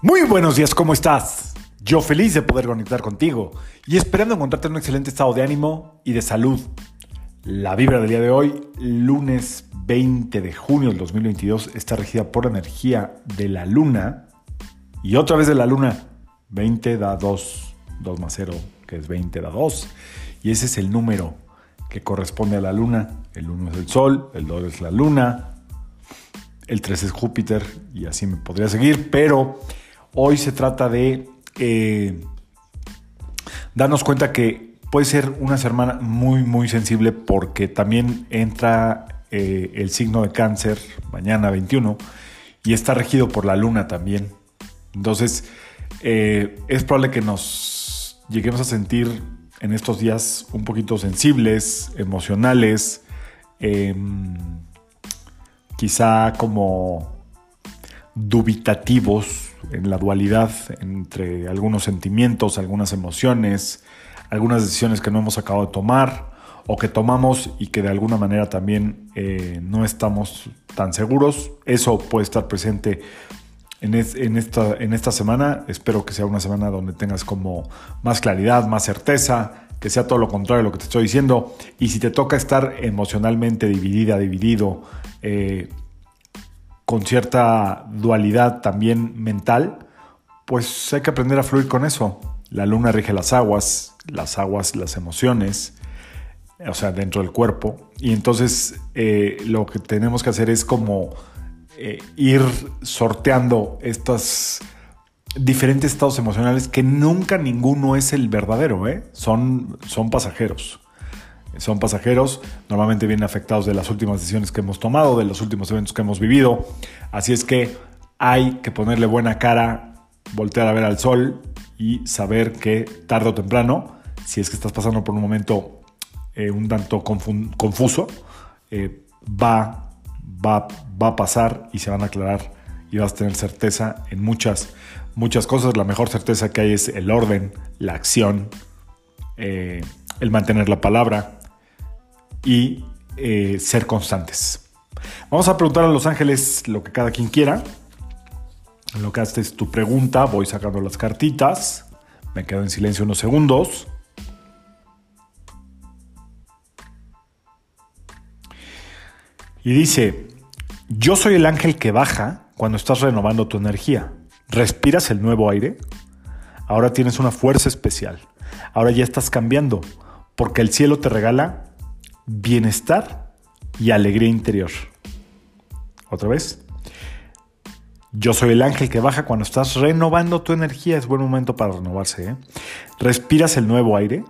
Muy buenos días, ¿cómo estás? Yo feliz de poder conectar contigo y esperando encontrarte en un excelente estado de ánimo y de salud. La vibra del día de hoy, lunes 20 de junio del 2022, está regida por la energía de la luna y otra vez de la luna. 20 da 2, 2 más 0, que es 20 da 2. Y ese es el número que corresponde a la luna. El 1 es el sol, el 2 es la luna, el 3 es Júpiter y así me podría seguir, pero hoy se trata de eh, darnos cuenta que puede ser una semana muy, muy sensible porque también entra eh, el signo de cáncer mañana 21 y está regido por la luna también. Entonces, eh, es probable que nos lleguemos a sentir en estos días un poquito sensibles, emocionales, em, quizá como dubitativos en la dualidad entre algunos sentimientos, algunas emociones, algunas decisiones que no hemos acabado de tomar o que tomamos y que de alguna manera también eh, no estamos tan seguros. Eso puede estar presente en, esta, en esta semana. Espero que sea una semana donde tengas como más claridad, más certeza, que sea todo lo contrario de lo que te estoy diciendo. Y si te toca estar emocionalmente dividida, dividido, eh, con cierta dualidad también mental, pues hay que aprender a fluir con eso. La luna rige las aguas, las aguas las emociones, o sea, dentro del cuerpo. Y entonces eh, lo que tenemos que hacer es como eh, ir sorteando estos diferentes estados emocionales que nunca ninguno es el verdadero, ¿eh? son, son pasajeros. Son pasajeros, normalmente vienen afectados de las últimas decisiones que hemos tomado, de los últimos eventos que hemos vivido. Así es que hay que ponerle buena cara, voltear a ver al sol y saber que tarde o temprano, si es que estás pasando por un momento eh, un tanto confuso, va va, a pasar y se van a aclarar y vas a tener certeza en muchas, muchas cosas. La mejor certeza que hay es el orden, la acción, eh, el mantener la palabra y eh, ser constantes. Vamos a preguntar a los ángeles lo que cada quien quiera. En lo que haces tu pregunta, voy sacando las cartitas. Me quedo en silencio unos segundos. Y dice, yo soy el ángel que baja cuando estás renovando tu energía. ¿Respiras el nuevo aire? Ahora tienes una fuerza especial. Ahora ya estás cambiando, porque el cielo te regala bienestar y alegría interior. Otra vez. Yo soy el ángel que baja cuando estás renovando tu energía. Es buen momento para renovarse. ¿eh? ¿Respiras el nuevo aire?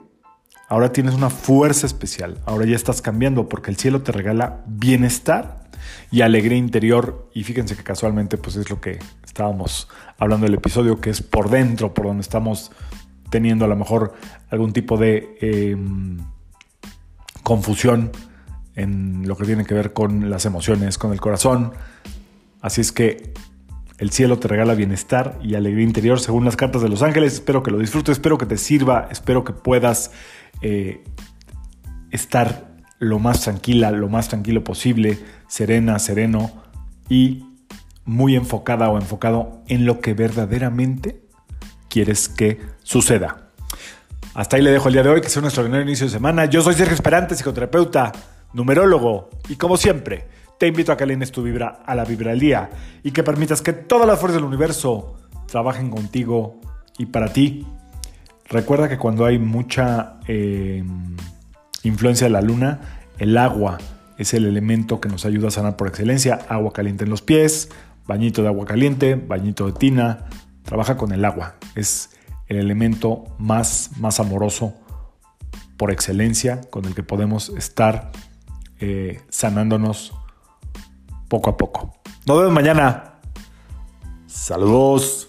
Ahora tienes una fuerza especial. Ahora ya estás cambiando porque el cielo te regala bienestar y alegría interior. Y fíjense que casualmente pues es lo que estábamos hablando del episodio, que es por dentro, por donde estamos teniendo a lo mejor algún tipo de em, confusión en lo que tiene que ver con las emociones, con el corazón. Así es que el cielo te regala bienestar y alegría interior según las cartas de los ángeles. Espero que lo disfrutes, espero que te sirva, espero que puedas eh, estar lo más tranquila, lo más tranquilo posible, serena, sereno y muy enfocada o enfocado en lo que verdaderamente quieres que suceda. Hasta ahí le dejo el día de hoy, que sea un extraordinario inicio de semana. Yo soy Sergio Esperante, psicoterapeuta, numerólogo, y como siempre, te invito a que alines tu vibra a la vibra del día y que permitas que todas las fuerzas del universo trabajen contigo y para ti. Recuerda que cuando hay mucha eh, influencia de la luna, el agua es el elemento que nos ayuda a sanar por excelencia. Agua caliente en los pies, bañito de agua caliente, bañito de tina. Trabaja con el agua. Es el elemento más, más amoroso por excelencia con el que podemos estar eh, sanándonos poco a poco. Nos vemos mañana. Saludos.